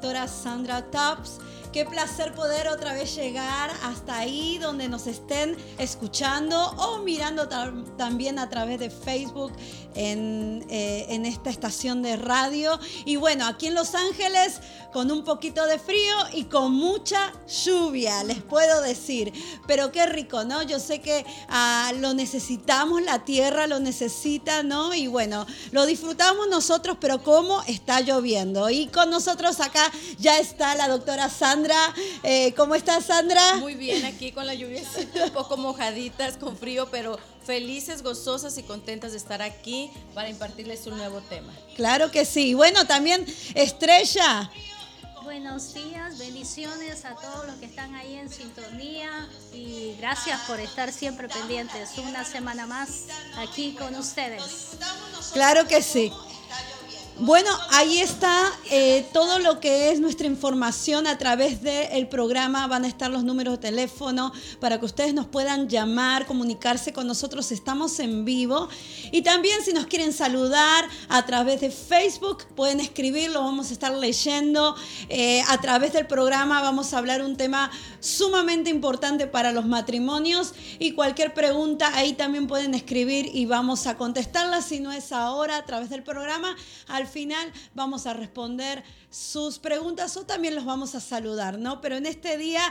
Doctora Sandra Tubbs. Qué placer poder otra vez llegar hasta ahí donde nos estén escuchando o mirando también a través de Facebook en, eh, en, esta estación de radio. Y bueno, aquí en Los Ángeles con un poquito de frío y con mucha lluvia, les puedo decir. Pero qué rico, ¿no? Yo sé que ah, lo necesitamos, la tierra lo necesita, ¿no? Y bueno, lo disfrutamos nosotros, pero ¿cómo está lloviendo? Y con nosotros acá ya está la doctora Sandra. Eh, ¿Cómo estás, Sandra? Muy bien, aquí con la lluvia, un poco mojaditas, con frío, pero felices, gozosas y contentas de estar aquí para impartirles un nuevo tema. Claro que sí. Bueno, también Estrella. Buenos días, bendiciones a todos los que están ahí en sintonía y gracias por estar siempre pendientes. Una semana más aquí con ustedes. Claro que sí. Bueno, ahí está eh, todo lo que es nuestra información a través del programa. Van a estar los números de teléfono para que ustedes nos puedan llamar, comunicarse con nosotros. Estamos en vivo. Y también si nos quieren saludar a través de Facebook, pueden escribirlo. Vamos a estar leyendo. Eh, a través del programa vamos a hablar un tema sumamente importante para los matrimonios. Y cualquier pregunta ahí también pueden escribir y vamos a contestarla. Si no es ahora a través del programa, al final vamos a responder sus preguntas o también los vamos a saludar, ¿no? Pero en este día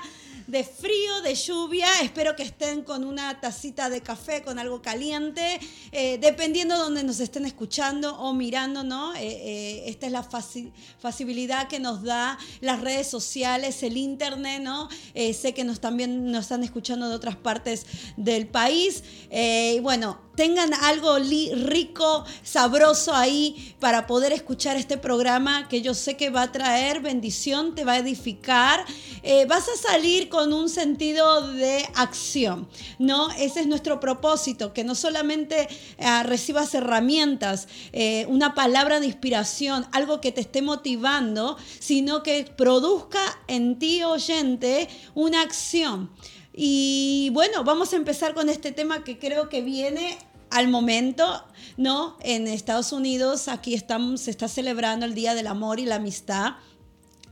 de frío, de lluvia, espero que estén con una tacita de café, con algo caliente, eh, dependiendo de donde nos estén escuchando o mirando, ¿no? Eh, eh, esta es la facilidad que nos da las redes sociales, el internet, ¿no? sé que nos también nos están escuchando de otras partes del país. y bueno, tengan algo rico, sabroso ahí para poder escuchar este programa que yo sé que va a traer bendición, te va a edificar. Eh, vas a salir con un sentido de acción, ¿no? Ese es nuestro propósito, que no solamente eh, recibas herramientas, eh, una palabra de inspiración, algo que te esté motivando, sino que produzca en ti, oyente, una acción. Y bueno, vamos a empezar con este tema que creo que viene al momento, ¿no? En Estados Unidos, aquí estamos, se está celebrando el Día del Amor y la Amistad,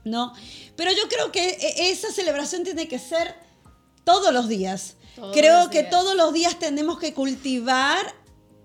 ¿no? Pero yo creo que e, esa celebración tiene que ser todos los días. creo que todos los días tenemos que cultivar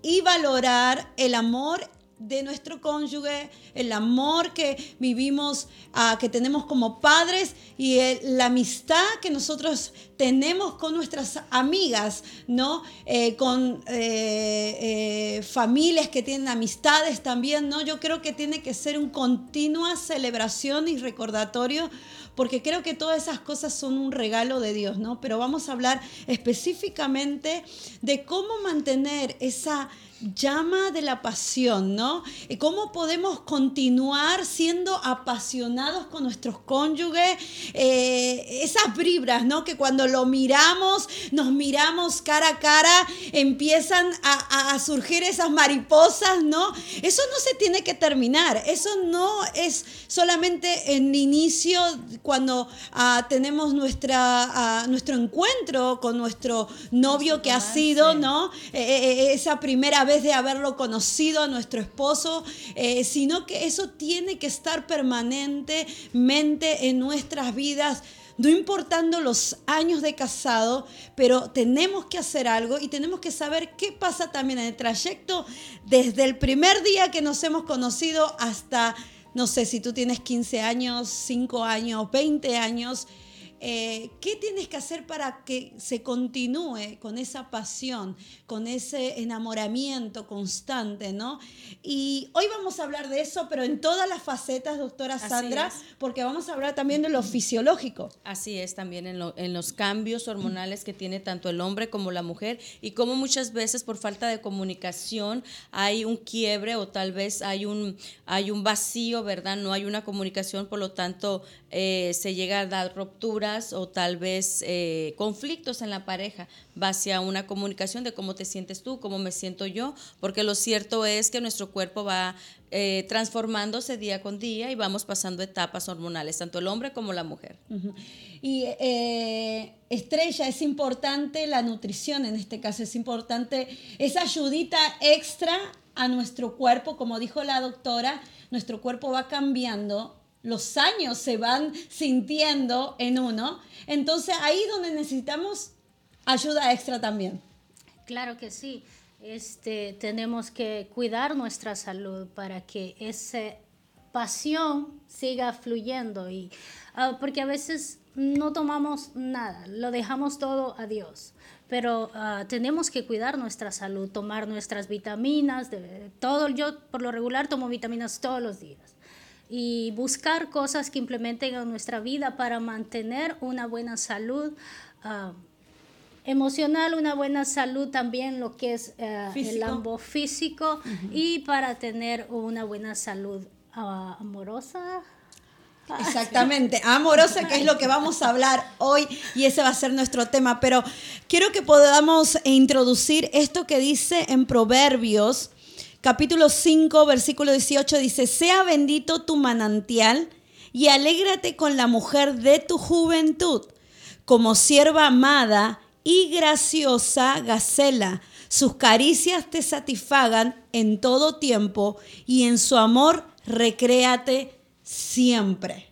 y valorar el amor de nuestro cónyuge, el amor que vivimos, uh, que tenemos como padres y la amistad que nosotros tenemos con nuestras amigas, ¿no? Eh, con eh, eh, familias que tienen amistades también, ¿no? Yo creo que tiene que ser una continua celebración y recordatorio porque creo que todas esas cosas son un regalo de Dios, ¿no? Pero vamos a hablar específicamente de cómo mantener esa llama de la pasión, ¿no? ¿Cómo podemos continuar siendo apasionados con nuestros cónyuges? Eh, esas vibras, ¿no? Que cuando lo miramos, nos miramos cara a cara, empiezan a, surgir esas mariposas, ¿no? Eso no se tiene que terminar, eso no es solamente en el inicio cuando ah, tenemos nuestra, ah, nuestro encuentro con nuestro novio que ha sido, ¿no? Eh, eh, esa primera de haberlo conocido a nuestro esposo, eh, sino que eso tiene que estar permanentemente en nuestras vidas no importando los años de casado, pero tenemos que hacer algo y tenemos que saber qué pasa también en el trayecto desde el primer día que nos hemos conocido hasta, no sé si tú tienes 15 años, 5 años, 20 años, eh, ¿Qué tienes que hacer para que se continúe con esa pasión, con ese enamoramiento constante, ¿no? Y hoy vamos a hablar de eso, pero en todas las facetas, doctora Sandra, porque vamos a hablar también de lo fisiológico. Así es, también en, en los cambios hormonales que tiene tanto el hombre como la mujer y cómo muchas veces por falta de comunicación hay un quiebre o tal vez hay un, hay un vacío, ¿verdad? No hay una comunicación, por lo tanto eh, se llega a dar o tal vez eh, conflictos en la pareja, va hacia una comunicación de cómo te sientes tú, cómo me siento yo, porque lo cierto es que nuestro cuerpo va eh, transformándose día con día y vamos pasando etapas hormonales, tanto el hombre como la mujer. Y estrella, es importante la nutrición en este caso, es importante esa ayudita extra a nuestro cuerpo, como dijo la doctora, nuestro cuerpo va cambiando los años se van sintiendo en uno. Entonces ahí es donde necesitamos ayuda extra también. Claro que sí. Este, tenemos que cuidar nuestra salud para que esa pasión siga fluyendo y ah, porque a veces no tomamos nada, lo dejamos todo a Dios. Pero ah, tenemos que cuidar nuestra salud, tomar nuestras vitaminas, de, todo. Yo por lo regular tomo vitaminas todos los días y buscar cosas que implementen en nuestra vida para mantener una buena salud. Ah, emocional, una buena salud también, lo que es eh, el ambos físico y para tener una buena salud ah, amorosa. Exactamente, amorosa, que es lo que vamos a hablar hoy y ese va a ser nuestro tema. Pero quiero que podamos introducir esto que dice en Proverbios, capítulo 5, versículo 18, dice, sea bendito tu manantial y alégrate con la mujer de tu juventud, como sierva amada y graciosa Gacela. Sus caricias te satisfagan en todo tiempo y en su amor recréate siempre.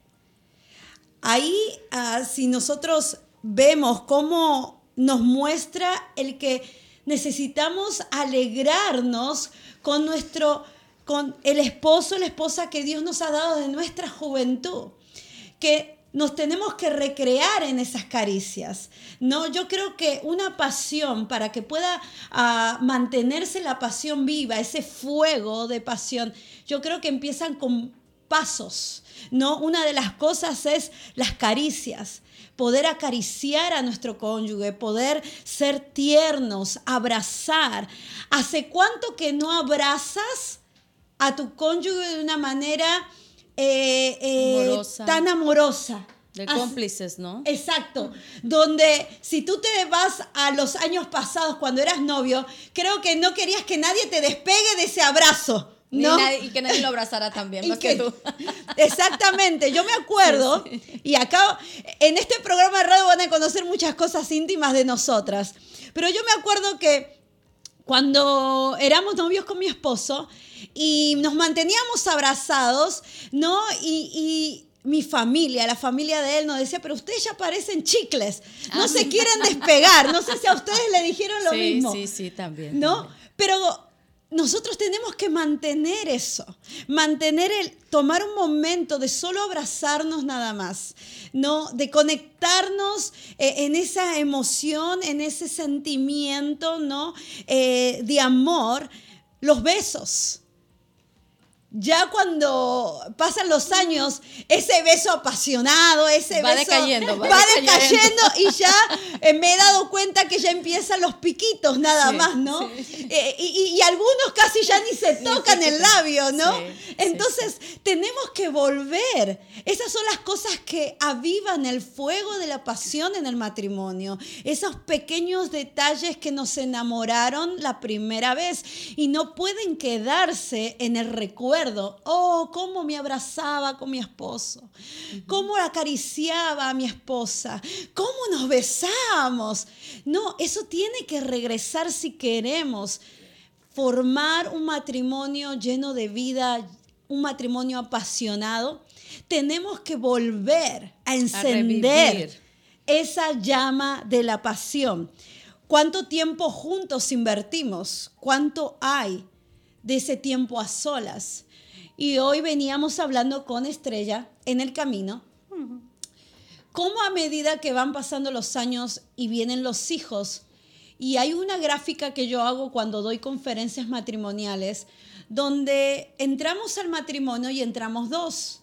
Ahí, ah, si nosotros vemos cómo nos muestra el que necesitamos alegrarnos con nuestro, con el esposo, la esposa que Dios nos ha dado de nuestra juventud, que nos tenemos que recrear en esas caricias. No, yo creo que una pasión para que pueda ah, mantenerse la pasión viva, ese fuego de pasión, yo creo que empiezan con pasos. No, una de las cosas es las caricias poder acariciar a nuestro cónyuge, poder ser tiernos, abrazar. ¿Hace cuánto que no abrazas a tu cónyuge de una manera eh, eh, tan amorosa. De cómplices, ¿no? Exacto. Donde si tú te vas a los años pasados cuando eras novio, creo que no querías que nadie te despegue de ese abrazo. ¿No? y que nadie lo abrazara también, más que, tú. Exactamente, yo me acuerdo, y acá en este programa de radio van a conocer muchas cosas íntimas de nosotras, pero yo me acuerdo que cuando éramos novios con mi esposo y nos manteníamos abrazados, ¿no? Y, mi familia, la familia de él nos decía, pero ustedes ya parecen chicles, no ah. se quieren despegar. No sé si a ustedes le dijeron lo mismo. Sí, sí, también. ¿No? Pero nosotros tenemos que mantener eso, mantener el, tomar un momento de solo abrazarnos nada más, ¿no? De conectarnos eh, en esa emoción, en ese sentimiento, ¿no? Eh, de amor, los besos ya cuando pasan los años, ese beso apasionado, ese va beso decayendo, va, decayendo. y ya eh, me he dado cuenta que ya empiezan los piquitos nada más, ¿no? Eh, y, algunos casi ya ni se tocan el labio, ¿no? Entonces tenemos que volver. Esas son las cosas que avivan el fuego de la pasión en el matrimonio. Esos pequeños detalles que nos enamoraron la primera vez y no pueden quedarse en el recuerdo oh, cómo me abrazaba con mi esposo, cómo acariciaba a mi esposa, cómo nos besamos. No, eso tiene que regresar si queremos formar un matrimonio lleno de vida, un matrimonio apasionado. Tenemos que volver a encender esa llama de la pasión. ¿Cuánto tiempo juntos invertimos? ¿Cuánto hay de ese tiempo a solas? Y hoy veníamos hablando con Estrella en el camino, cómo a medida que van pasando los años y vienen los hijos, y hay una gráfica que yo hago cuando doy conferencias matrimoniales, donde entramos al matrimonio y entramos dos.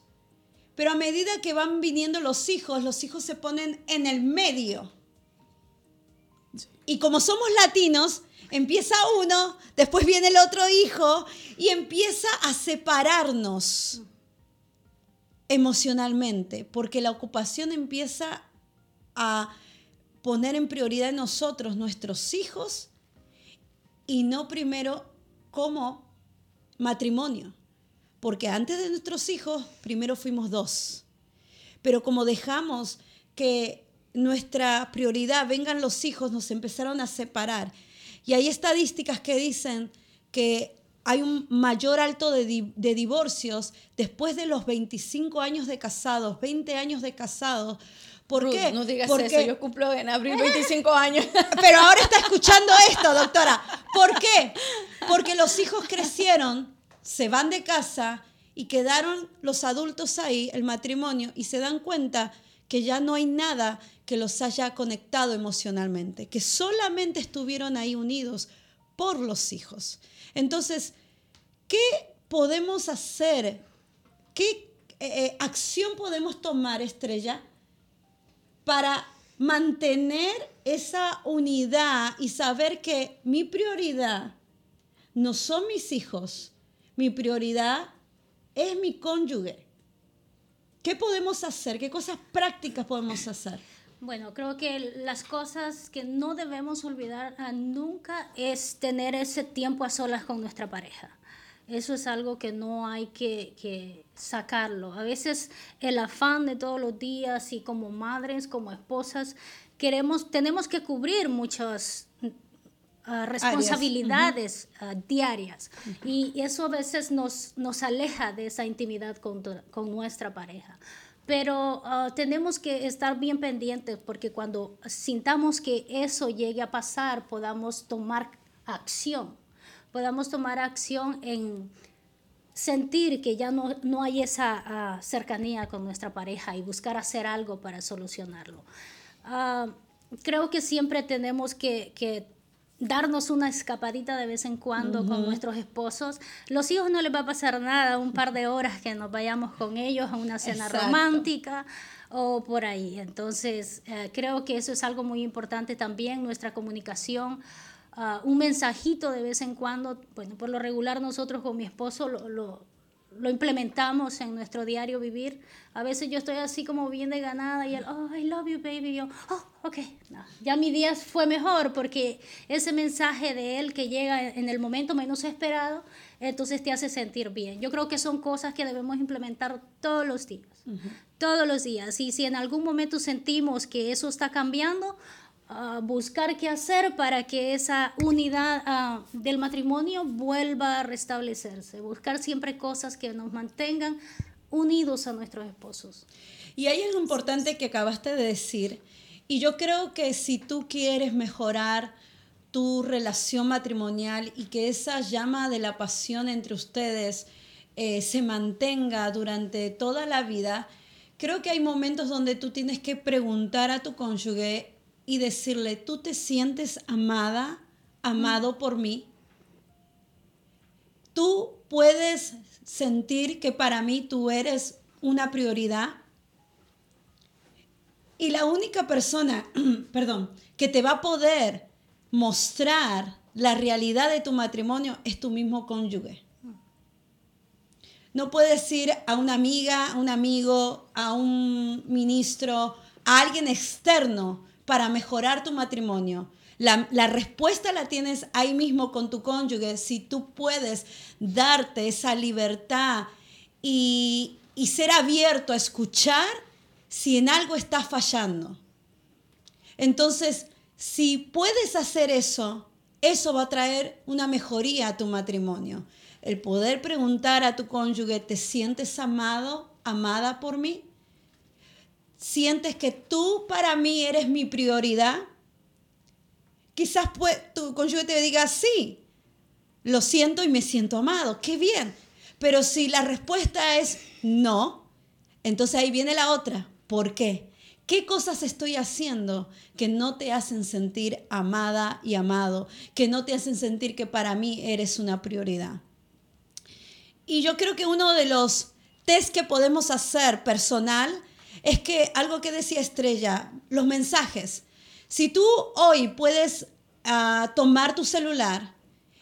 Pero a medida que van viniendo los hijos, los hijos se ponen en el medio. Y como somos latinos, Empieza uno, después viene el otro hijo y empieza a separarnos emocionalmente, porque la ocupación empieza a poner en prioridad en nosotros nuestros hijos y no primero como matrimonio, porque antes de nuestros hijos primero fuimos dos, pero como dejamos que nuestra prioridad vengan los hijos, nos empezaron a separar y hay estadísticas que dicen que hay un mayor alto de, divorcios después de los 25 años de casados, 20 años de casados. ¿Por qué? No digas Porque, eso, yo cumplo en abril 25 años. Pero ahora está escuchando esto, doctora. ¿Por qué? Porque los hijos crecieron, se van de casa y quedaron los adultos ahí, el matrimonio, y se dan cuenta que ya no hay nada que los haya conectado emocionalmente, que solamente estuvieron ahí unidos por los hijos. Entonces, ¿qué podemos hacer? ¿Qué eh, eh, acción podemos tomar, Estrella, para mantener esa unidad y saber que mi prioridad no son mis hijos, mi prioridad es mi cónyuge. ¿Qué podemos hacer? ¿Qué cosas prácticas podemos hacer? Bueno, creo que las cosas que no debemos olvidar nunca es tener ese tiempo a solas con nuestra pareja. Eso es algo que no hay que, que, sacarlo. A veces el afán de todos los días y como madres, como esposas, queremos, tenemos que cubrir muchas responsabilidades ah, diarias y eso a veces nos, nos aleja de esa intimidad con, con nuestra pareja. Pero ah, tenemos que estar bien pendientes porque cuando sintamos que eso llegue a pasar, podamos tomar acción, podamos tomar acción en sentir que ya no, no hay esa ah, cercanía con nuestra pareja y buscar hacer algo para solucionarlo. creo que siempre tenemos que, que darnos una escapadita de vez en cuando con nuestros esposos. Los hijos no les va a pasar nada, un par de horas que nos vayamos con ellos a una cena romántica o por ahí. Entonces, eh, creo que eso es algo muy importante también, nuestra comunicación. Ah, un mensajito de vez en cuando, bueno, por lo regular nosotros con mi esposo lo lo implementamos en nuestro diario vivir. A veces yo estoy así como bien de ganada y él, oh, I love you, baby. Y yo, oh, ok. Ya mi día fue mejor porque ese mensaje de él que llega en el momento menos esperado, entonces te hace sentir bien. Yo creo que son cosas que debemos implementar todos los días. Todos los días. Y si en algún momento sentimos que eso está cambiando, buscar qué hacer para que esa unidad ah, del matrimonio vuelva a restablecerse, buscar siempre cosas que nos mantengan unidos a nuestros esposos. Y hay algo importante que acabaste de decir, y yo creo que si tú quieres mejorar tu relación matrimonial y que esa llama de la pasión entre ustedes eh, se mantenga durante toda la vida, creo que hay momentos donde tú tienes que preguntar a tu cónyuge y decirle, ¿tú te sientes amada, amado por mí? ¿Tú puedes sentir que para mí tú eres una prioridad? Y la única persona, perdón, que te va a poder mostrar la realidad de tu matrimonio es tu mismo cónyuge. No puedes ir a una amiga, a un amigo, a un ministro, a alguien externo para mejorar tu matrimonio. La, respuesta la tienes ahí mismo con tu cónyuge, si tú puedes darte esa libertad y, y ser abierto a escuchar si en algo está fallando. Entonces, si puedes hacer eso, eso va a traer una mejoría a tu matrimonio. El poder preguntar a tu cónyuge, ¿te sientes amado, amada por mí? Sientes que tú para mí eres mi prioridad, quizás pues, tu cónyuge te diga, sí, lo siento y me siento amado, qué bien. Pero si la respuesta es no, entonces ahí viene la otra. ¿Por qué? ¿Qué cosas estoy haciendo que no te hacen sentir amada y amado? Que no te hacen sentir que para mí eres una prioridad. Y yo creo que uno de los test que podemos hacer personal es que algo que decía Estrella, los mensajes. Si tú hoy puedes ah, tomar tu celular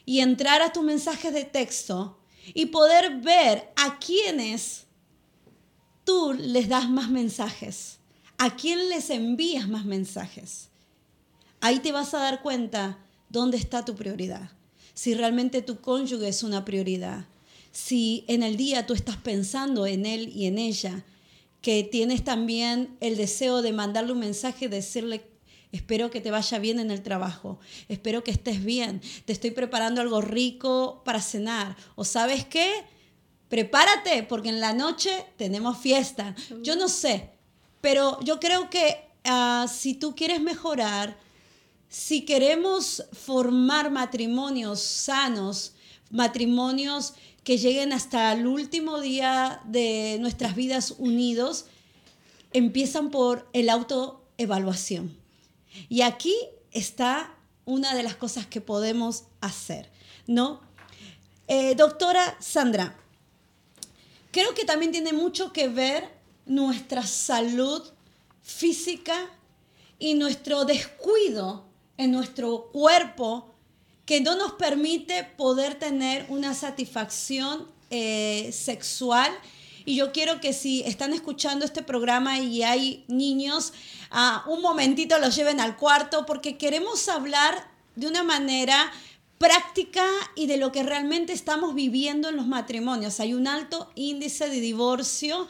y entrar a tus mensajes de texto y poder ver a quiénes tú les das más mensajes, a quién les envías más mensajes, ahí te vas a dar cuenta dónde está tu prioridad. Si realmente tu cónyuge es una prioridad, si en el día tú estás pensando en él y en ella, que tienes también el deseo de mandarle un mensaje, decirle Espero que te vaya bien en el trabajo. Espero que estés bien. Te estoy preparando algo rico para cenar. ¿O sabes qué? Prepárate porque en la noche tenemos fiesta. Yo no sé, pero yo creo que ah, si tú quieres mejorar, si queremos formar matrimonios sanos, matrimonios que lleguen hasta el último día de nuestras vidas unidos, empiezan por el autoevaluación. Y aquí está una de las cosas que podemos hacer, ¿no? Eh, doctora Sandra, creo que también tiene mucho que ver nuestra salud física y nuestro descuido en nuestro cuerpo que no nos permite poder tener una satisfacción eh, sexual. Y yo quiero que si están escuchando este programa y hay niños, a un momentito los lleven al cuarto porque queremos hablar de una manera práctica y de lo que realmente estamos viviendo en los matrimonios. Hay un alto índice de divorcio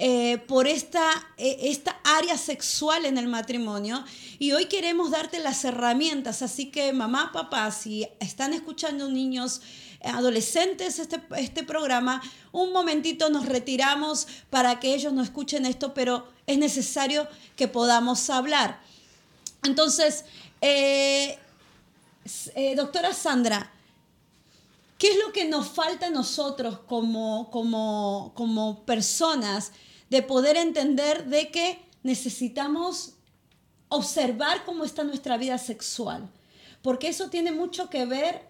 eh, por esta, eh, esta área sexual en el matrimonio. Y hoy queremos darte las herramientas. Así que mamá, papá, si están escuchando niños, adolescentes este, este programa, un momentito nos retiramos para que ellos no escuchen esto, pero es necesario que podamos hablar. Entonces, eh, doctora Sandra, ¿qué es lo que nos falta a nosotros como, como, como personas de poder entender de que necesitamos observar cómo está nuestra vida sexual, porque eso tiene mucho que ver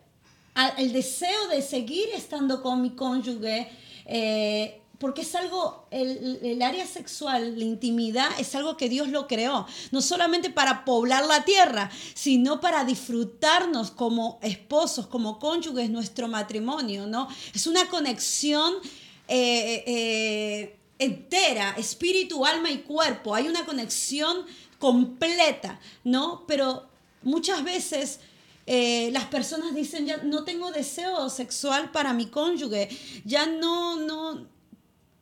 el deseo de seguir estando con mi cónyuge, eh, porque es algo, el, el, área sexual, la intimidad, es algo que Dios lo creó, no solamente para poblar la tierra, sino para disfrutarnos como esposos, como cónyuges, nuestro matrimonio, ¿no? Es una conexión eh, eh, entera, espíritu, alma y cuerpo. Hay una conexión completa, ¿no? Pero muchas veces eh, las personas dicen, ya no tengo deseo sexual para mi cónyuge, ya no, no,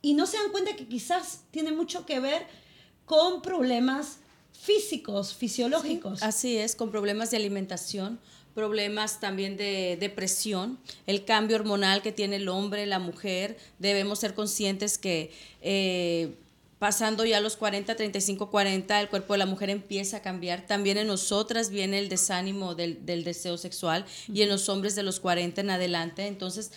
y no se dan cuenta que quizás tiene mucho que ver con problemas físicos, fisiológicos. así es, con problemas de alimentación, problemas también de depresión, el cambio hormonal que tiene el hombre, la mujer. Debemos ser conscientes que eh, pasando ya los 40, 35, 40, el cuerpo de la mujer empieza a cambiar. También en nosotras viene el desánimo del, deseo sexual y en los hombres de los 40 en adelante. Entonces,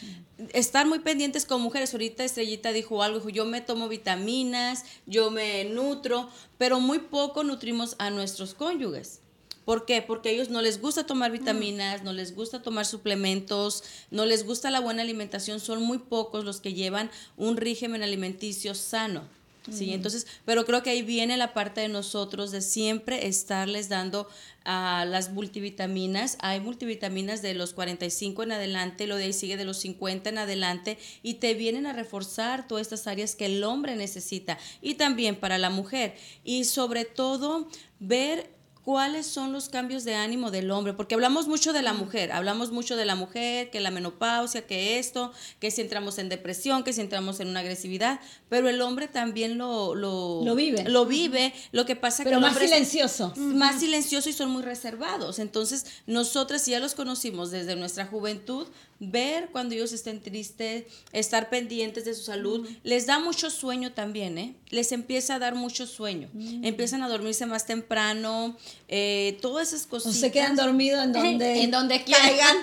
estar muy pendientes como mujeres. Ahorita Estrellita dijo algo, dijo, yo me tomo vitaminas, yo me nutro, pero muy poco nutrimos a nuestros cónyuges. ¿Por qué? Porque a ellos no les gusta tomar vitaminas, no les gusta tomar suplementos, no les gusta la buena alimentación, son muy pocos los que llevan un régimen alimenticio sano. Sí, entonces, pero creo que ahí viene la parte de nosotros de siempre estarles dando a las multivitaminas. Hay multivitaminas de los 45 en adelante, lo de ahí sigue de los 50 en adelante y te vienen a reforzar todas estas áreas que el hombre necesita y también para la mujer. Y sobre todo ver cuáles son los cambios de ánimo del hombre, porque hablamos mucho de la mujer, hablamos mucho de la mujer, que la menopausia, que esto, que si entramos en depresión, que si entramos en una agresividad, pero el hombre también lo, lo, vive. Lo vive, lo que pasa pero que... más silencioso. Más silencioso y son muy reservados. Entonces, nosotras ya los conocimos desde nuestra juventud, ver cuando ellos estén tristes, estar pendientes de su salud, les da mucho sueño también, ¿eh? Les empieza a dar mucho sueño. Empiezan a dormirse más temprano, eh, todas esas cosas. se quedan dormidos en donde, en donde caigan.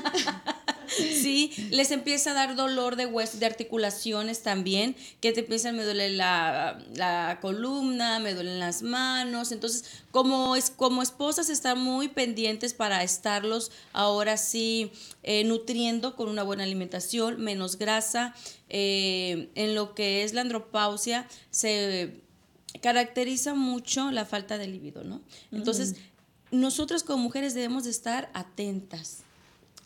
Sí, les empieza a dar dolor de huesos, de articulaciones también, que te empiezan, me duele la, la columna, me duelen las manos. Entonces, como, es, como esposas, están muy pendientes para estarlos ahora sí eh, nutriendo con una buena alimentación, menos grasa. Eh, en lo que es la andropausia, se caracteriza mucho la falta de libido, ¿no? Entonces, nosotros como mujeres debemos de estar atentas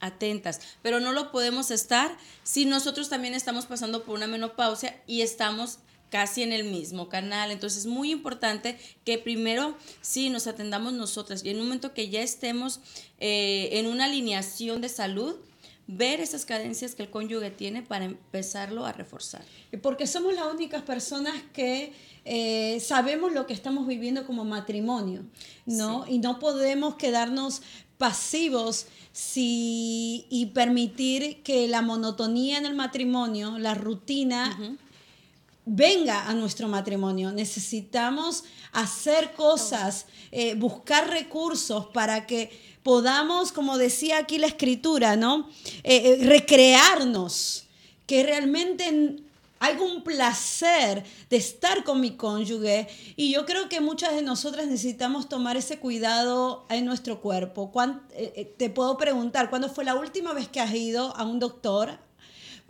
atentas, pero no lo podemos estar si nosotros también estamos pasando por una menopausia y estamos casi en el mismo canal. Entonces es muy importante que primero sí nos atendamos nosotras y en un momento que ya estemos eh, en una alineación de salud, ver esas cadencias que el cónyuge tiene para empezarlo a reforzar. Porque somos las únicas personas que eh, sabemos lo que estamos viviendo como matrimonio, ¿no? Y no podemos quedarnos pasivos si, y permitir que la monotonía en el matrimonio, la rutina, venga a nuestro matrimonio. Necesitamos hacer cosas, eh, buscar recursos para que podamos, como decía aquí la escritura, ¿no? Eh, eh, recrearnos, que realmente hay un placer de estar con mi cónyuge y yo creo que muchas de nosotras necesitamos tomar ese cuidado en nuestro cuerpo. Te puedo preguntar, ¿cuándo fue la última vez que has ido a un doctor,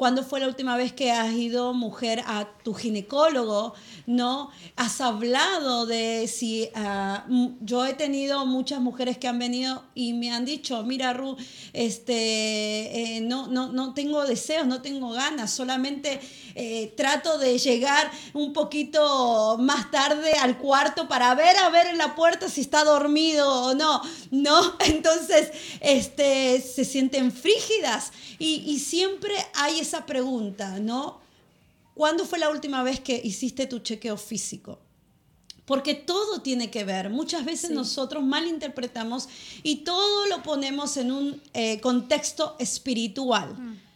¿Cuándo fue la última vez que has ido, mujer, a tu ginecólogo? ¿No? ¿Has hablado de si ah, yo he tenido muchas mujeres que han venido y me han dicho, mira, Ru, este, eh, no, no, no tengo deseos, no tengo ganas, solamente eh, trato de llegar un poquito más tarde al cuarto para ver a ver en la puerta si está dormido o no, ¿no? Entonces, este, se sienten frígidas y, y siempre hay esa pregunta, ¿no? ¿Cuándo fue la última vez que hiciste tu chequeo físico? Porque todo tiene que ver. Muchas veces nosotros malinterpretamos y todo lo ponemos en un eh, contexto espiritual. Mm.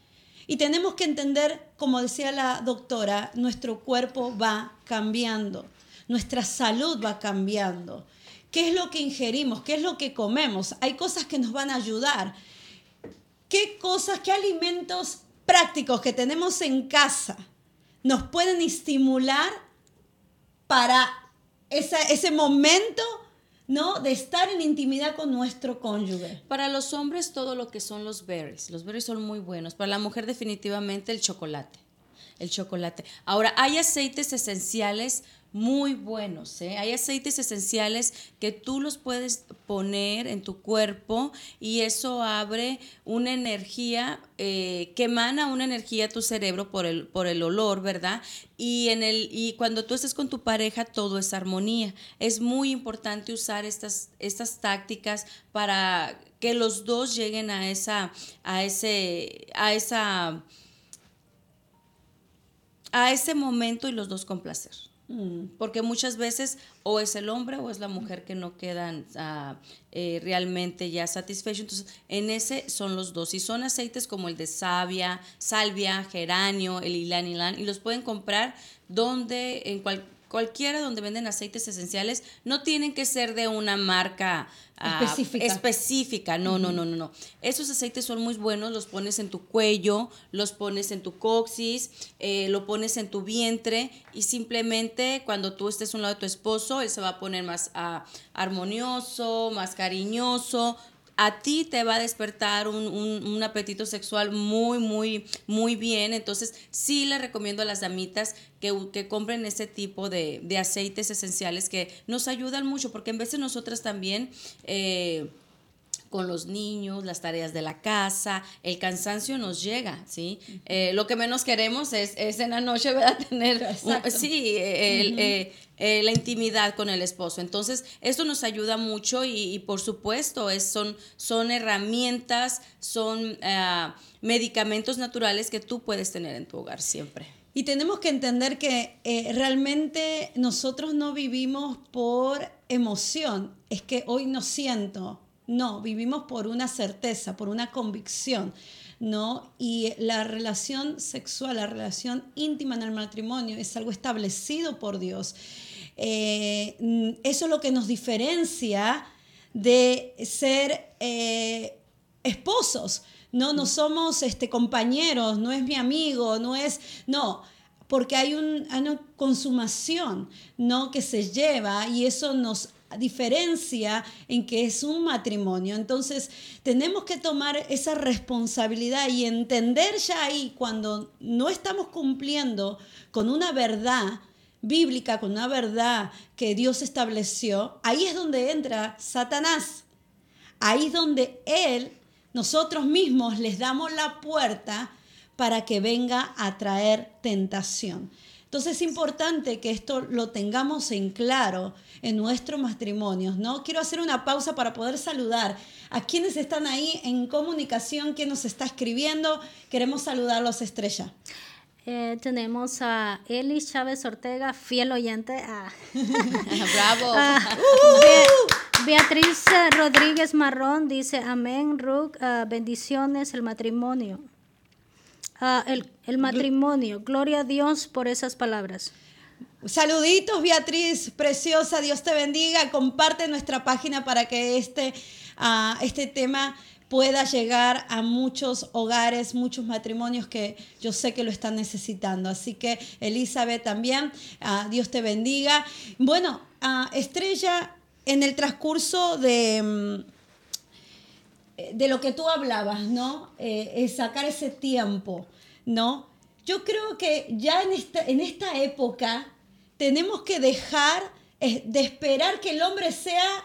Y tenemos que entender, como decía la doctora, nuestro cuerpo va cambiando, nuestra salud va cambiando. ¿Qué es lo que ingerimos? ¿Qué es lo que comemos? Hay cosas que nos van a ayudar. ¿Qué cosas, qué alimentos prácticos que tenemos en casa nos pueden estimular para ese momento ¿no? De estar en intimidad con nuestro cónyuge. Para los hombres todo lo que son los berries, los berries son muy buenos. Para la mujer definitivamente el chocolate, el chocolate. Ahora, hay aceites esenciales muy buenos. ¿eh? Hay aceites esenciales que tú los puedes poner en tu cuerpo y eso abre una energía eh, que emana una energía a tu cerebro por el, por el olor, ¿verdad? Y, en el, y cuando tú estés con tu pareja, todo es armonía. Es muy importante usar estas, estas tácticas para que los dos lleguen a esa, a ese, a esa, a ese momento y los dos con placer. Mm. Porque muchas veces o es el hombre o es la mujer que no quedan ah, eh, realmente ya satisfechos. Entonces, en ese son los dos. Y son aceites como el de savia, salvia, geranio, el ilan ilan, y los pueden comprar donde, en cualquier cualquiera donde venden aceites esenciales, no tienen que ser de una marca ah, específica. específica. No, no, no, no, no. Esos aceites son muy buenos, los pones en tu cuello, los pones en tu coxis, eh, lo pones en tu vientre y simplemente cuando tú estés a un lado de tu esposo, él se va a poner más ah, armonioso, más cariñoso, a ti te va a despertar un, apetito sexual muy, muy, muy bien. Entonces, sí le recomiendo a las damitas que, que compren ese tipo de, aceites esenciales que nos ayudan mucho, porque en veces nosotras también... Eh, con los niños, las tareas de la casa, el cansancio nos llega, ¿sí? Eh, lo que menos queremos es, es en la noche, ¿verdad? Tener, sí, el, eh, la intimidad con el esposo. Entonces, esto nos ayuda mucho y, por supuesto es, son, son herramientas, son eh, medicamentos naturales que tú puedes tener en tu hogar siempre. Y tenemos que entender que eh, realmente nosotros no vivimos por emoción, es que hoy no siento, no, vivimos por una certeza, por una convicción. ¿no? Y la relación sexual, la relación íntima en el matrimonio es algo establecido por Dios. Eh, eso es lo que nos diferencia de ser eh, esposos. No, no somos este, compañeros, no es mi amigo, no es, no, porque hay, un, hay una consumación ¿no? que se lleva y eso nos diferencia en que es un matrimonio. Entonces, tenemos que tomar esa responsabilidad y entender ya ahí cuando no estamos cumpliendo con una verdad bíblica, con una verdad que Dios estableció, ahí es donde entra Satanás. Ahí es donde Él, nosotros mismos les damos la puerta para que venga a traer tentación. Entonces es importante que esto lo tengamos en claro en nuestros matrimonios, ¿no? Quiero hacer una pausa para poder saludar a quienes están ahí en comunicación, quien nos está escribiendo. Queremos saludarlos, Estrella. Eh, tenemos a Elis Chávez Ortega, fiel oyente. Bravo. Ah, Beatriz Rodríguez Marrón dice, amén, Ruth, ah, bendiciones, el matrimonio. Ah, el, matrimonio, gloria a Dios por esas palabras. Saluditos, Beatriz, preciosa, Dios te bendiga. Comparte nuestra página para que este, este tema pueda llegar a muchos hogares, muchos matrimonios que yo sé que lo están necesitando. Así que Elizabeth también, ah, Dios te bendiga. Bueno, ah, Estrella, en el transcurso de, mm, de lo que tú hablabas, ¿no? Eh, es sacar ese tiempo, ¿no? Yo creo que ya en esta, en esta época tenemos que dejar eh, de esperar que el hombre sea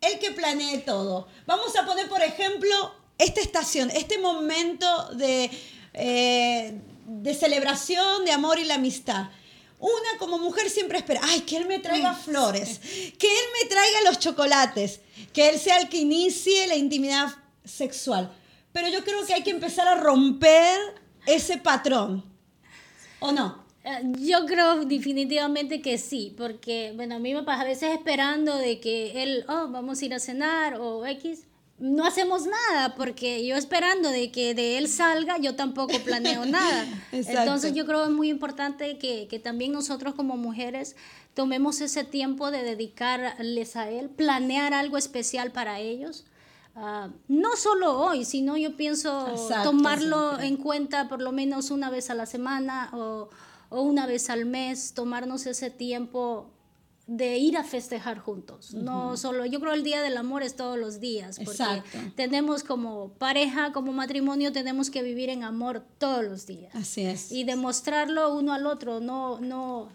el que planee todo. Vamos a poner, por ejemplo, esta estación, este momento de, eh, de celebración, de amor y la amistad. Una como mujer siempre espera, ay, que él me traiga flores, que él me traiga los chocolates, que él sea el que inicie la intimidad sexual. Pero yo creo que hay que empezar a romper ese patrón. ¿O no? Eh, yo creo definitivamente que sí, porque, bueno, a mí me pasa a veces esperando de que él, oh, vamos a ir a cenar o X, no hacemos nada, porque yo esperando de que de él salga, yo tampoco planeo nada. Entonces yo creo que es muy importante que, que, también nosotros como mujeres tomemos ese tiempo de dedicarles a él, planear algo especial para ellos. Ah, no solo hoy, sino yo pienso tomarlo en cuenta por lo menos una vez a la semana o o una vez al mes, tomarnos ese tiempo de ir a festejar juntos. No solo, yo creo el Día del Amor es todos los días, porque tenemos como pareja, como matrimonio, tenemos que vivir en amor todos los días. Así es. Y demostrarlo uno al otro, no, no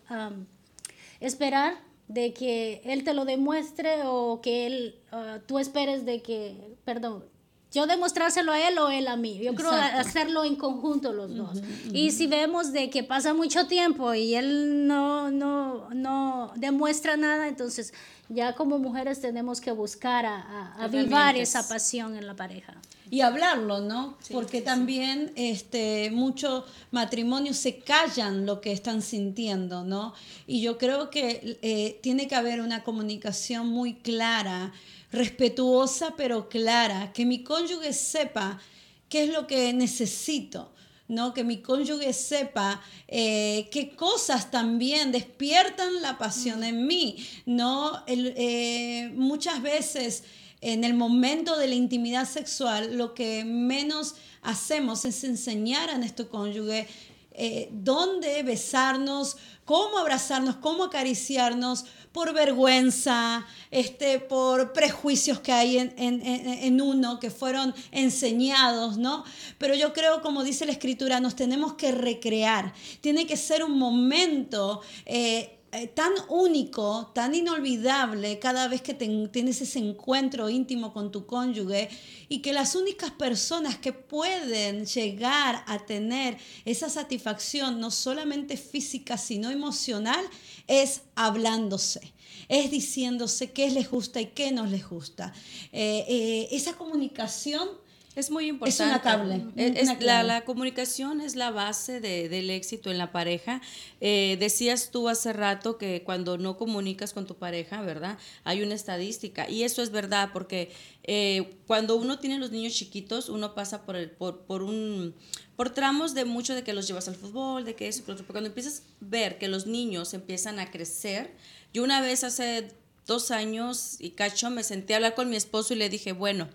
esperar de que él te lo demuestre o que él, ah, tú esperes de que, perdón, yo demostrárselo a él o él a mí. Yo creo hacerlo en conjunto los dos. Y si vemos de que pasa mucho tiempo y él no, no, no demuestra nada, entonces ya como mujeres tenemos que buscar a, a avivar esa pasión en la pareja. Y hablarlo, ¿no? Porque también este, muchos matrimonios se callan lo que están sintiendo, ¿no? Y yo creo que eh, tiene que haber una comunicación muy clara respetuosa pero clara, que mi cónyuge sepa qué es lo que necesito. ¿no? Que mi cónyuge sepa eh, qué cosas también despiertan la pasión en mí, ¿no? Eh, muchas veces en el momento de la intimidad sexual lo que menos hacemos es enseñar a nuestro cónyuge eh, dónde besarnos, cómo abrazarnos, cómo acariciarnos, por vergüenza, este, por prejuicios que hay en, uno, que fueron enseñados, ¿no? Pero yo creo, como dice la escritura, nos tenemos que recrear. Tiene que ser un momento... Eh, eh, tan único, tan inolvidable cada vez que tienes ese encuentro íntimo con tu cónyuge y que las únicas personas que pueden llegar a tener esa satisfacción, no solamente física, sino emocional, es hablándose es diciéndose qué les gusta y qué no les gusta. Eh, eh, esa comunicación es muy importante. Es una cable. Es, La, comunicación es la base del éxito en la pareja. Eh, decías tú hace rato que cuando no comunicas con tu pareja, ¿verdad? Hay una estadística. Y eso es verdad, porque eh, cuando uno tiene los niños chiquitos, uno pasa por, el, por, por, un, por tramos de mucho de que los llevas al fútbol, de que eso, pero cuando empiezas a ver que los niños empiezan a crecer, yo una vez hace dos años y cacho me senté a hablar con mi esposo y le dije, bueno,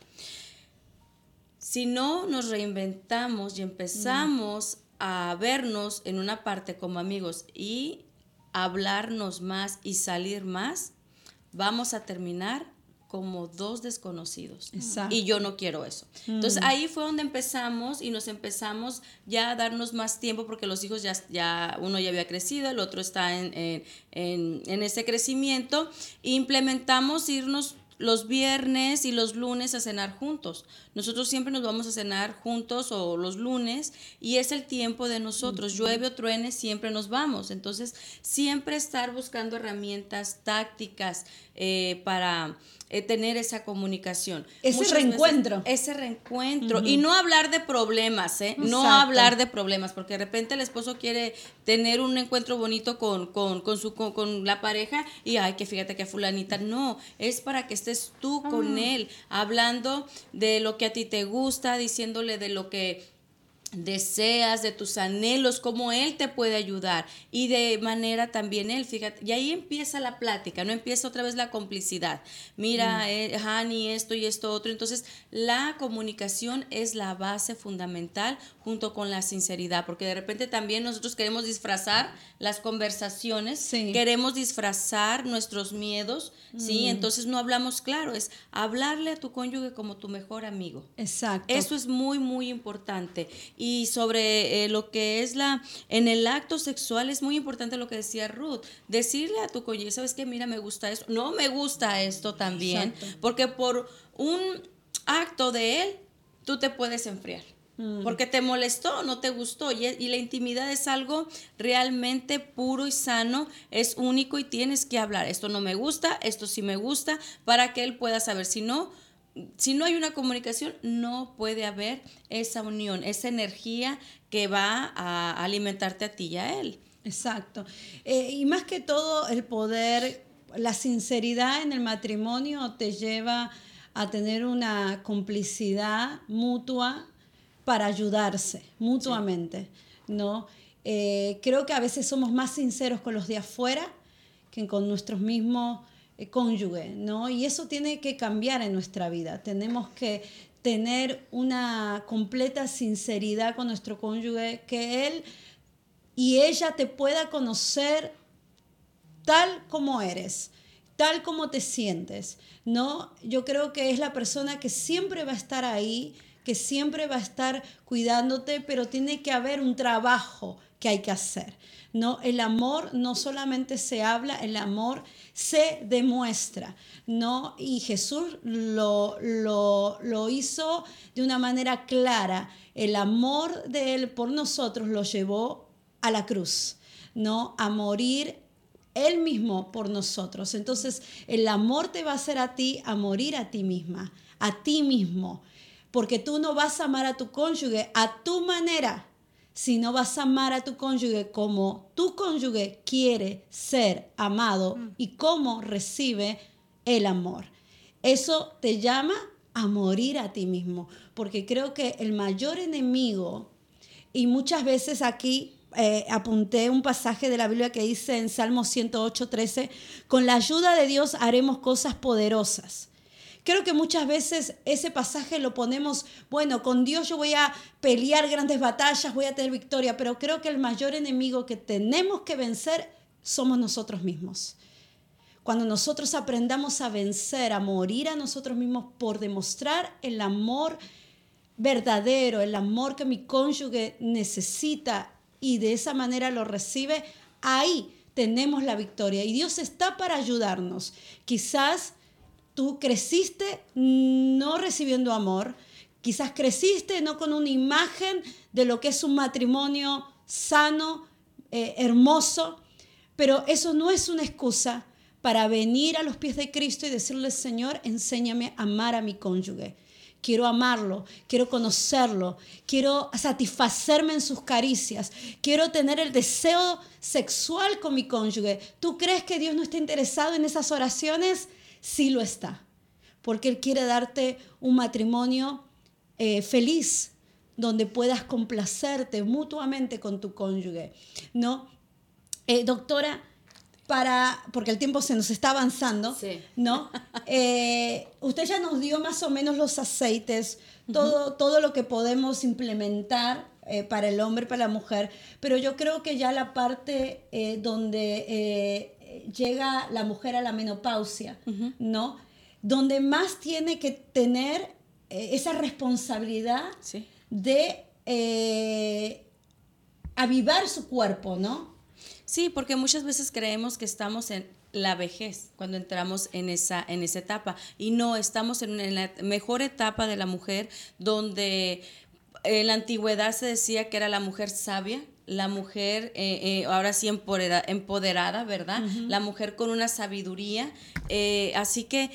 si no nos reinventamos y empezamos a vernos en una parte como amigos y hablarnos más y salir más, vamos a terminar como dos desconocidos. Y yo no quiero eso. Entonces mm. ahí fue donde empezamos y nos empezamos ya a darnos más tiempo porque los hijos ya, ya uno ya había crecido, el otro está en, en, en, ese crecimiento. E implementamos irnos los viernes y los lunes a cenar juntos. Nosotros siempre nos vamos a cenar juntos o los lunes y es el tiempo de nosotros. Llueve o truene, siempre nos vamos. Entonces, siempre estar buscando herramientas tácticas eh, para eh, tener esa comunicación. Ese reencuentro. ese reencuentro. Y no hablar de problemas, ¿eh? No hablar de problemas, porque de repente el esposo quiere tener un encuentro bonito con, con, con su, con, la pareja y, ay, que fíjate que fulanita. No, es para que estés tú con ah. él, hablando de lo que a ti te gusta, diciéndole de lo que deseas, de tus anhelos, cómo Él te puede ayudar y de manera también Él, fíjate, y ahí empieza la plática, no empieza otra vez la complicidad. Mira, mm. eh, Hani, esto y esto otro. Entonces, la comunicación es la base fundamental junto con la sinceridad, porque de repente también nosotros queremos disfrazar las conversaciones, queremos disfrazar nuestros miedos, ¿sí? Mm. Entonces no hablamos claro, es hablarle a tu cónyuge como tu mejor amigo. Exacto. Eso es muy, muy importante y sobre eh, lo que es la, en el acto sexual es muy importante lo que decía Ruth, decirle a tu cónyuge, sabes que mira, me gusta esto, no me gusta esto también, porque por un acto de él, tú te puedes enfriar. Mm. Porque te molestó, no te gustó. Y, y, la intimidad es algo realmente puro y sano, es único y tienes que hablar. Esto no me gusta, esto sí me gusta, para que él pueda saber. Si no, si no hay una comunicación, no puede haber esa unión, esa energía que va a alimentarte a ti y a él. Exacto. Eh, y más que todo, el poder, la sinceridad en el matrimonio te lleva a tener una complicidad mutua para ayudarse mutuamente, ¿no? Eh, creo que a veces somos más sinceros con los de afuera que con nuestros mismos cónyuge, ¿no? Y eso tiene que cambiar en nuestra vida. Tenemos que tener una completa sinceridad con nuestro cónyuge, que él y ella te pueda conocer tal como eres, tal como te sientes, ¿no? Yo creo que es la persona que siempre va a estar ahí, que siempre va a estar cuidándote, pero tiene que haber un trabajo que hay que hacer. No, el amor no solamente se habla, el amor se demuestra, ¿no? Y Jesús lo, lo, hizo de una manera clara. El amor de Él por nosotros lo llevó a la cruz, ¿no? A morir Él mismo por nosotros. Entonces, el amor te va a hacer a ti a morir a ti misma, a ti mismo, porque tú no vas a amar a tu cónyuge a tu manera, si no vas a amar a tu cónyuge como tu cónyuge quiere ser amado mm. y cómo recibe el amor. Eso te llama a morir a ti mismo, porque creo que el mayor enemigo, y muchas veces aquí eh, apunté un pasaje de la Biblia que dice en Salmo 108, 13, con la ayuda de Dios haremos cosas poderosas. Creo que muchas veces ese pasaje lo ponemos, bueno, con Dios yo voy a pelear grandes batallas, voy a tener victoria, pero creo que el mayor enemigo que tenemos que vencer somos nosotros mismos. Cuando nosotros aprendamos a vencer, a morir a nosotros mismos por demostrar el amor verdadero, el amor que mi cónyuge necesita y de esa manera lo recibe, ahí tenemos la victoria. Y Dios está para ayudarnos. Quizás tú creciste no recibiendo amor, quizás creciste no con una imagen de lo que es un matrimonio sano, eh, hermoso, pero eso no es una excusa para venir a los pies de Cristo y decirle, Señor, enséñame a amar a mi cónyuge. Quiero amarlo, quiero conocerlo, quiero satisfacerme en sus caricias, quiero tener el deseo sexual con mi cónyuge. ¿Tú crees que Dios no está interesado en esas oraciones? Sí lo está, porque Él quiere darte un matrimonio eh, feliz, donde puedas complacerte mutuamente con tu cónyuge, ¿no? Eh, doctora, para, porque el tiempo se nos está avanzando, ¿no? Eh, usted ya nos dio más o menos los aceites, todo, todo lo que podemos implementar para el hombre, para la mujer, pero yo creo que ya la parte donde llega la mujer a la menopausia, ¿no? Donde más tiene que tener eh, esa responsabilidad de eh, avivar su cuerpo, ¿no? Sí, porque muchas veces creemos que estamos en la vejez, cuando entramos en esa, en esa etapa. Y no, estamos en, en la mejor etapa de la mujer, donde en la antigüedad se decía que era la mujer sabia, la mujer, eh, eh, ahora sí empoderada, ¿verdad? La mujer con una sabiduría. Eh, así que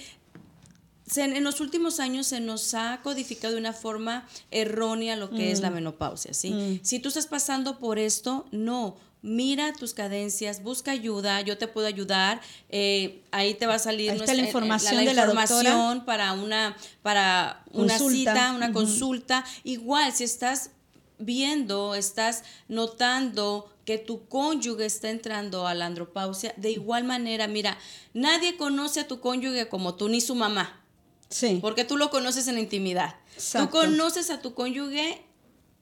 en los últimos años se nos ha codificado de una forma errónea lo que es la mm. menopausia, ¿sí? Mm. Si tú estás pasando por esto, no. Mira tus cadencias, busca ayuda, yo te puedo ayudar. ahí te va a salir nuestra, la información, de la información para una, para una cita, una consulta. Igual, si estás viendo, estás notando que tu cónyuge está entrando a la andropausia, de igual manera, mira, nadie conoce a tu cónyuge como tú, ni su mamá. Sí. Porque tú lo conoces en intimidad. Tú conoces a tu cónyuge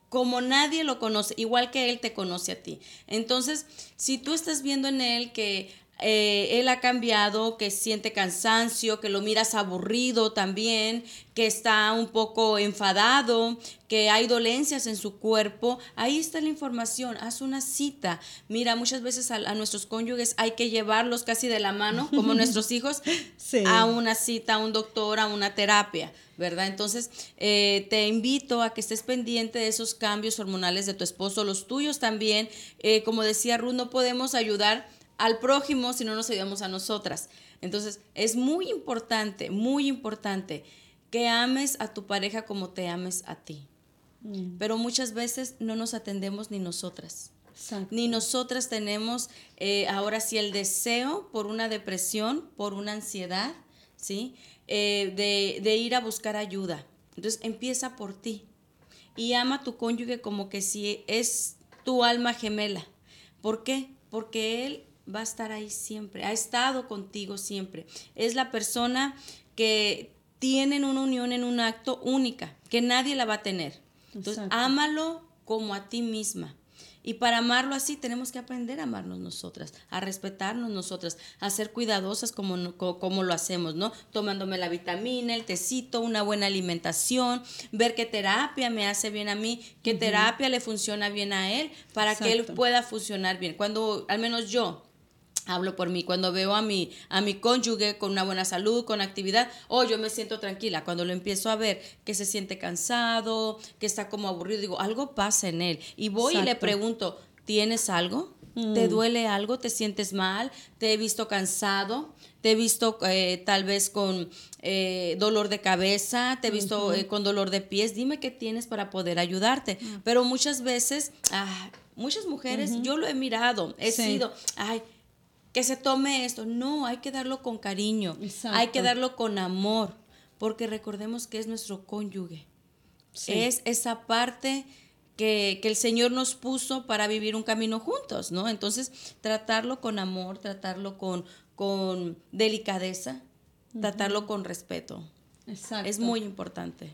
como nadie lo conoce, igual que él te conoce a ti. Entonces, si tú estás viendo en él que eh, él ha cambiado, que siente cansancio, que lo miras aburrido también, que está un poco enfadado, que hay dolencias en su cuerpo. Ahí está la información, haz una cita. Mira, muchas veces a, nuestros cónyuges hay que llevarlos casi de la mano, como nuestros hijos, a una cita, a un doctor, a una terapia. ¿verdad? Entonces, eh, te invito a que estés pendiente de esos cambios hormonales de tu esposo, los tuyos también. Eh, como decía Ruth, no podemos ayudar al prójimo si no nos ayudamos a nosotras. Entonces, es muy importante, muy importante que ames a tu pareja como te ames a ti. Mm. Pero muchas veces no nos atendemos ni nosotras. Ni nosotras tenemos eh, ahora sí el deseo por una depresión, por una ansiedad, ¿sí? Eh, de, de ir a buscar ayuda. Entonces empieza por ti y ama a tu cónyuge como que si es tu alma gemela. ¿Por qué? Porque él va a estar ahí siempre, ha estado contigo siempre. Es la persona que tienen una unión en un acto única, que nadie la va a tener. Entonces, ámalo como a ti misma. Y para amarlo así tenemos que aprender a amarnos nosotras, a respetarnos nosotras, a ser cuidadosas como, como, lo hacemos, ¿no? Tomándome la vitamina, el tecito, una buena alimentación, ver qué terapia me hace bien a mí, qué terapia le funciona bien a él, para que él pueda funcionar bien. Cuando, al menos yo, hablo por mí. Cuando veo a mi, a mi cónyuge con una buena salud, con actividad, oh, yo me siento tranquila. Cuando lo empiezo a ver que se siente cansado, que está como aburrido, digo, algo pasa en él. Y voy y le pregunto, ¿tienes algo? ¿Te mm. duele algo? ¿Te sientes mal? ¿Te he visto cansado? ¿Te he visto eh, tal vez con eh, dolor de cabeza? ¿Te he visto eh, con dolor de pies? Dime qué tienes para poder ayudarte. Mm. Pero muchas veces, ah, muchas mujeres, yo lo he mirado, he sido, ay, que se tome esto. No, hay que darlo con cariño, hay que darlo con amor, porque recordemos que es nuestro cónyuge. Es esa parte que, el Señor nos puso para vivir un camino juntos, ¿no? Entonces, tratarlo con amor, tratarlo con, con delicadeza, tratarlo con respeto. Exacto. Es muy importante.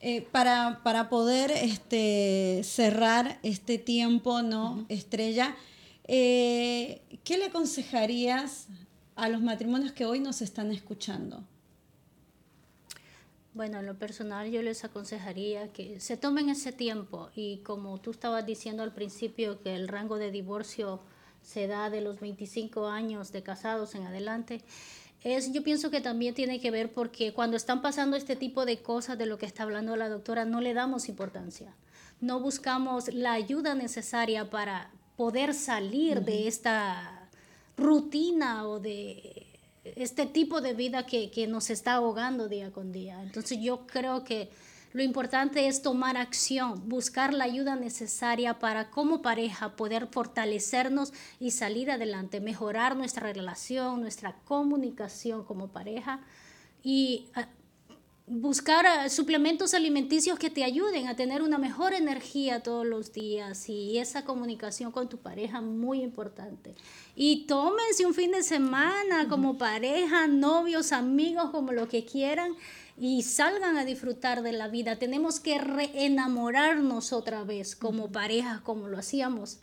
Eh, para, para, poder este, cerrar este tiempo, ¿no? Estrella, eh, ¿Qué le aconsejarías a los matrimonios que hoy nos están escuchando? Bueno, en lo personal yo les aconsejaría que se tomen ese tiempo y como tú estabas diciendo al principio que el rango de divorcio se da de los 25 años de casados en adelante, es, yo pienso que también tiene que ver porque cuando están pasando este tipo de cosas de lo que está hablando la doctora, no le damos importancia. No buscamos la ayuda necesaria para, poder salir de esta rutina o de este tipo de vida que, que, nos está ahogando día con día. Entonces yo creo que lo importante es tomar acción, buscar la ayuda necesaria para como pareja poder fortalecernos y salir adelante, mejorar nuestra relación, nuestra comunicación como pareja y ah, buscar eh, suplementos alimenticios que te ayuden a tener una mejor energía todos los días y esa comunicación con tu pareja muy importante. Y tómense un fin de semana como pareja, novios, amigos, como lo que quieran y salgan a disfrutar de la vida. Tenemos que reenamorarnos otra vez como pareja, como lo hacíamos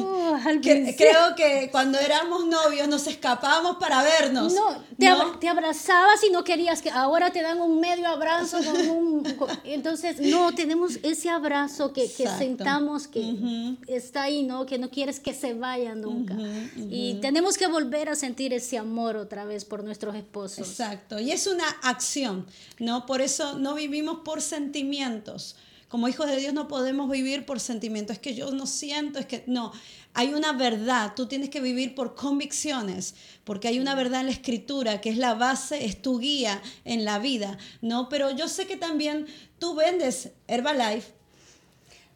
Uh, al Que- creo que cuando éramos novios nos escapábamos para vernos. No, te, ¿no? abra- te abrazabas y no querías que ahora te dan un medio abrazo con un... con- entonces, no, tenemos ese abrazo que, que sentamos que está ahí, ¿no? Que no quieres que se vaya nunca. Y tenemos que volver a sentir ese amor otra vez por nuestros esposos. Exacto, y es una acción, ¿no? Por eso no vivimos por sentimientos. Como hijos de Dios no podemos vivir por sentimientos. Es que yo no siento, es que no. Hay una verdad, tú tienes que vivir por convicciones, porque hay una verdad en la escritura que es la base, es tu guía en la vida, ¿no? Pero yo sé que también tú vendes Herbalife.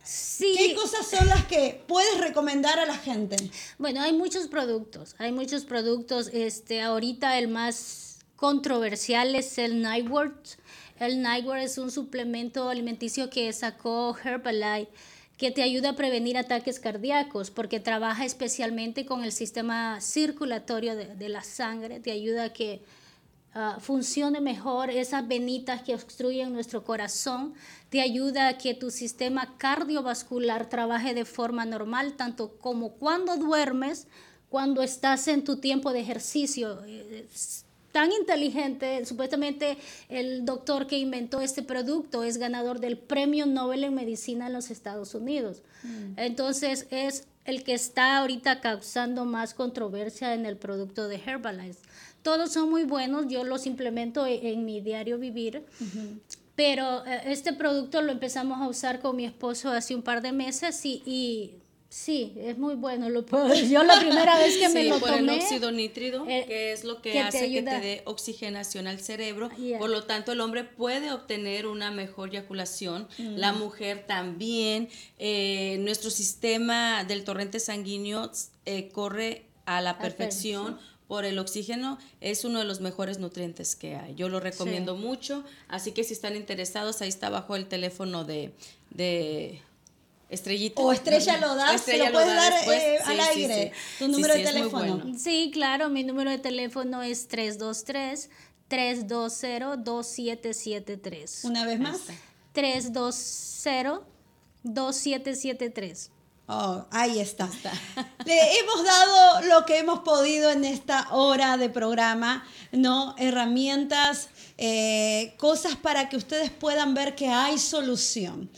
Sí. ¿Qué cosas son las que puedes recomendar a la gente? Bueno, hay muchos productos, hay muchos productos. Este, ahorita el más controversial es el Nightwort. El Nightwort es un suplemento alimenticio que sacó Herbalife que te ayuda a prevenir ataques cardíacos porque trabaja especialmente con el sistema circulatorio de, la sangre, te ayuda a que ah, funcione mejor esas venitas que obstruyen nuestro corazón, te ayuda a que tu sistema cardiovascular trabaje de forma normal, tanto como cuando duermes, cuando estás en tu tiempo de ejercicio. Eh, tan inteligente, supuestamente el doctor que inventó este producto es ganador del Premio Nobel en Medicina en los Estados Unidos. Entonces es el que está ahorita causando más controversia en el producto de Herbalife. Todos son muy buenos, yo los implemento en, mi diario vivir, pero eh, este producto lo empezamos a usar con mi esposo hace un par de meses y, y sí, es muy bueno. Lo puedo, yo la primera vez que me Sí, lo por tomé... el óxido nítrido, eh, que es lo que, que te hace que te dé oxigenación al cerebro. Yeah. Por lo tanto, el hombre puede obtener una mejor eyaculación, la mujer también. Eh, nuestro sistema del torrente sanguíneo eh, corre a la perfección. Por el oxígeno es uno de los mejores nutrientes que hay. Yo lo recomiendo mucho. Así que si están interesados, ahí está abajo el teléfono de, de Estrellita. O Estrella lo das, se lo puedes dar, eh, al aire, tu número de teléfono. bueno. Sí, claro, mi número de teléfono es 323-320-2773. Una vez más. 320-2773. Oh, ahí está. Le hemos dado lo que hemos podido en esta hora de programa, ¿no? Herramientas, eh, cosas para que ustedes puedan ver que hay solución,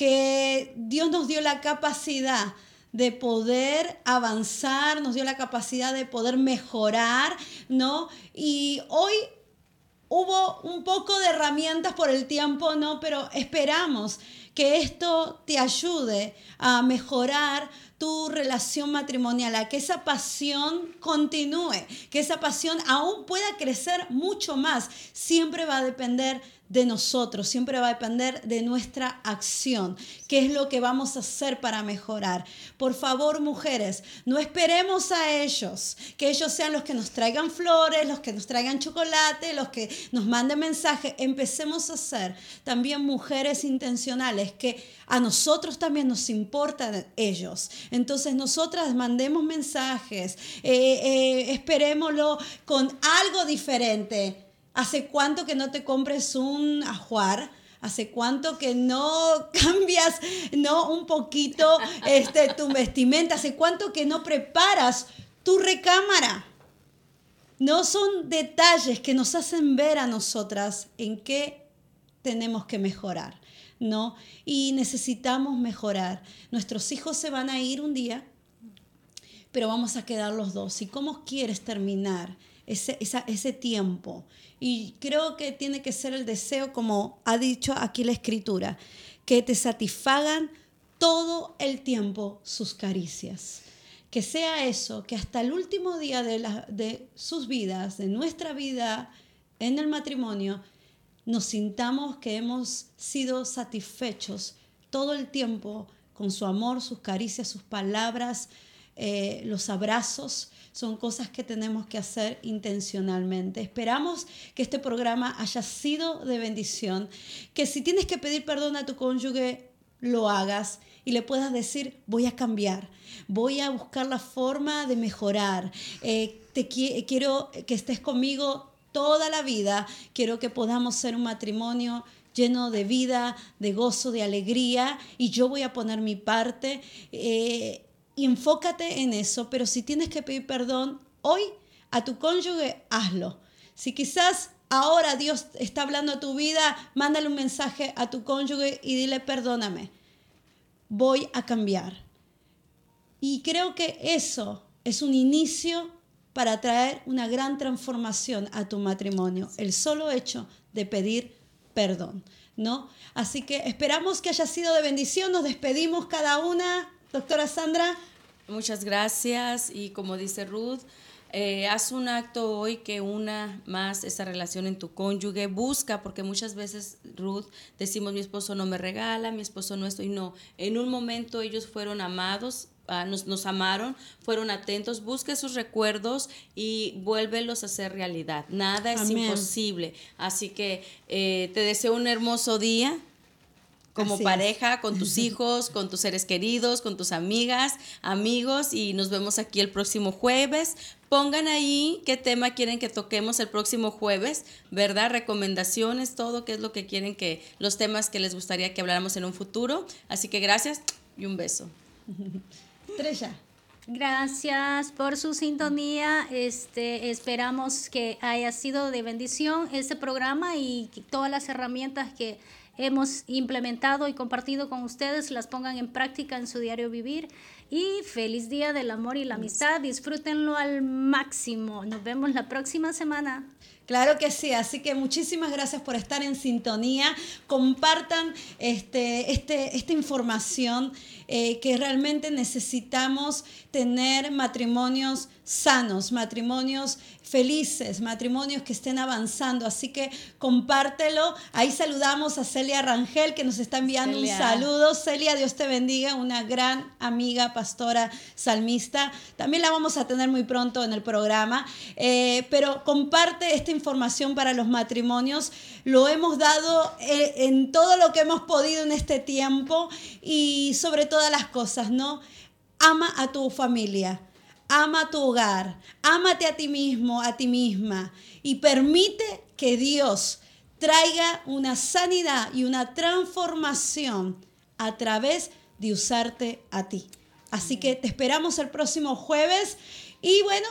que Dios nos dio la capacidad de poder avanzar, nos dio la capacidad de poder mejorar, ¿no? Y hoy hubo un poco de herramientas por el tiempo, ¿no? Pero esperamos que esto te ayude a mejorar tu relación matrimonial, a que esa pasión continúe, que esa pasión aún pueda crecer mucho más. Siempre va a depender de nosotros, siempre va a depender de nuestra acción, qué es lo que vamos a hacer para mejorar. Por favor, mujeres, no esperemos a ellos, que ellos sean los que nos traigan flores, los que nos traigan chocolate, los que nos manden mensajes. Empecemos a ser también mujeres intencionales, que a nosotros también nos importan ellos. Entonces, nosotras mandemos mensajes, eh, eh, esperémoslo con algo diferente. ¿Hace cuánto que no te compres un ajuar? ¿Hace cuánto que no cambias no un poquito este tu vestimenta? ¿Hace cuánto que no preparas tu recámara? No son detalles que nos hacen ver a nosotras en qué tenemos que mejorar, ¿no? Y necesitamos mejorar. Nuestros hijos se van a ir un día, pero vamos a quedar los dos. ¿Y cómo quieres terminar ese, ese tiempo? Y creo que tiene que ser el deseo, como ha dicho aquí la escritura, que te satisfagan todo el tiempo sus caricias. Que sea eso, que hasta el último día de, la- de sus vidas, de nuestra vida en el matrimonio, nos sintamos que hemos sido satisfechos todo el tiempo con su amor, sus caricias, sus palabras, eh, los abrazos, son cosas que tenemos que hacer intencionalmente. Esperamos que este programa haya sido de bendición, que si tienes que pedir perdón a tu cónyuge, lo hagas y le puedas decir, voy a cambiar, voy a buscar la forma de mejorar, eh, te qui- quiero que estés conmigo toda la vida, quiero que podamos ser un matrimonio lleno de vida, de gozo, de alegría, y yo voy a poner mi parte. Eh, y enfócate en eso, pero si tienes que pedir perdón hoy a tu cónyuge, hazlo. Si quizás ahora Dios está hablando a tu vida, mándale un mensaje a tu cónyuge y dile, perdóname, voy a cambiar. Y creo que eso es un inicio para traer una gran transformación a tu matrimonio, el solo hecho de pedir perdón, ¿no? Así que esperamos que haya sido de bendición, nos despedimos cada una. Doctora Sandra. Muchas gracias y como dice Ruth, eh, haz un acto hoy que una más esa relación en tu cónyuge, busca, porque muchas veces, Ruth, decimos, mi esposo no me regala, mi esposo no estoy, no, en un momento ellos fueron amados, ah, nos, nos, amaron, fueron atentos, busque sus recuerdos y vuélvelos a hacer realidad. Nada es imposible. Así que eh, te deseo un hermoso día como pareja, con tus hijos, con tus seres queridos, con tus amigas, amigos y nos vemos aquí el próximo jueves. Pongan ahí qué tema quieren que toquemos el próximo jueves, ¿verdad? Recomendaciones, todo qué es lo que quieren que los temas que les gustaría que habláramos en un futuro. Así que gracias y un beso. Estrella. Gracias por su sintonía. Este, esperamos que haya sido de bendición este programa y todas las herramientas que hemos implementado y compartido con ustedes las pongan en práctica en su diario vivir. Y feliz día del amor y la amistad. Disfrútenlo al máximo. Nos vemos la próxima semana. Claro que sí, así que muchísimas gracias por estar en sintonía. Compartan este, este, esta información eh, que realmente necesitamos tener matrimonios sanos, matrimonios felices, matrimonios que estén avanzando. Así que compártelo. Ahí saludamos a Celia Rangel que nos está enviando un saludo. Celia, Dios te bendiga, una gran amiga, pastora, salmista. También la vamos a tener muy pronto en el programa. Eh, pero comparte esta información para los matrimonios. Lo hemos dado eh, en todo lo que hemos podido en este tiempo y sobre todas las cosas, ¿no? Ama a tu familia ama tu hogar, ámate a ti mismo, a ti misma y permite que Dios traiga una sanidad y una transformación a través de usarte a ti. Así que te esperamos el próximo jueves y bueno,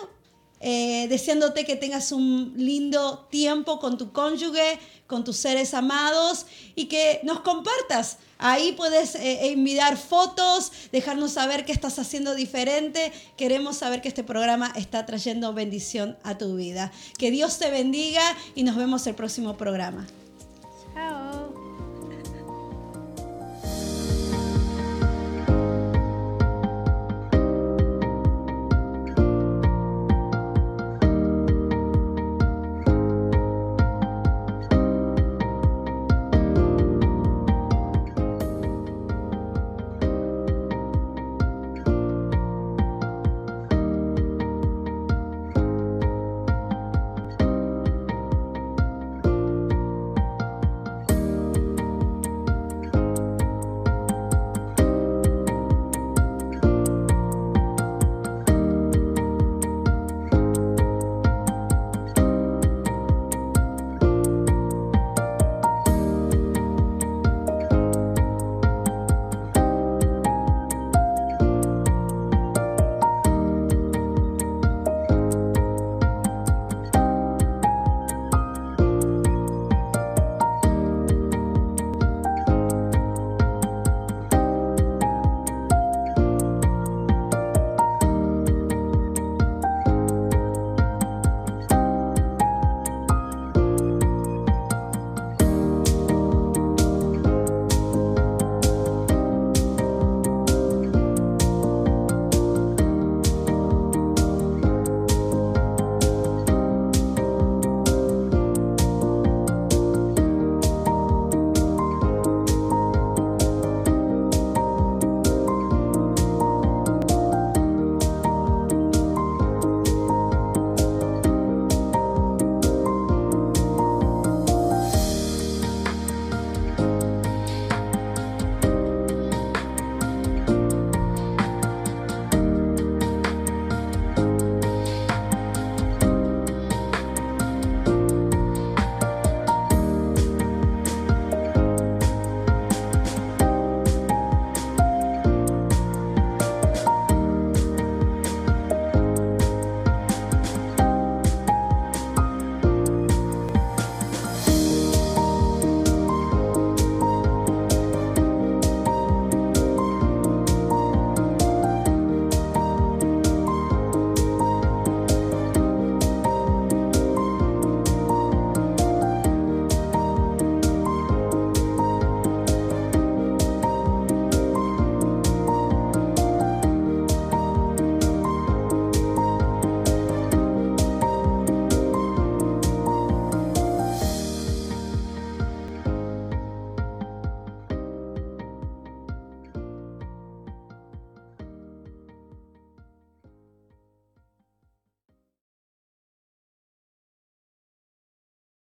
eh, deseándote que tengas un lindo tiempo con tu cónyuge, con tus seres amados y que nos compartas Ahí puedes eh, enviar fotos, dejarnos saber qué estás haciendo diferente. Queremos saber que este programa está trayendo bendición a tu vida. Que Dios te bendiga y nos vemos el próximo programa.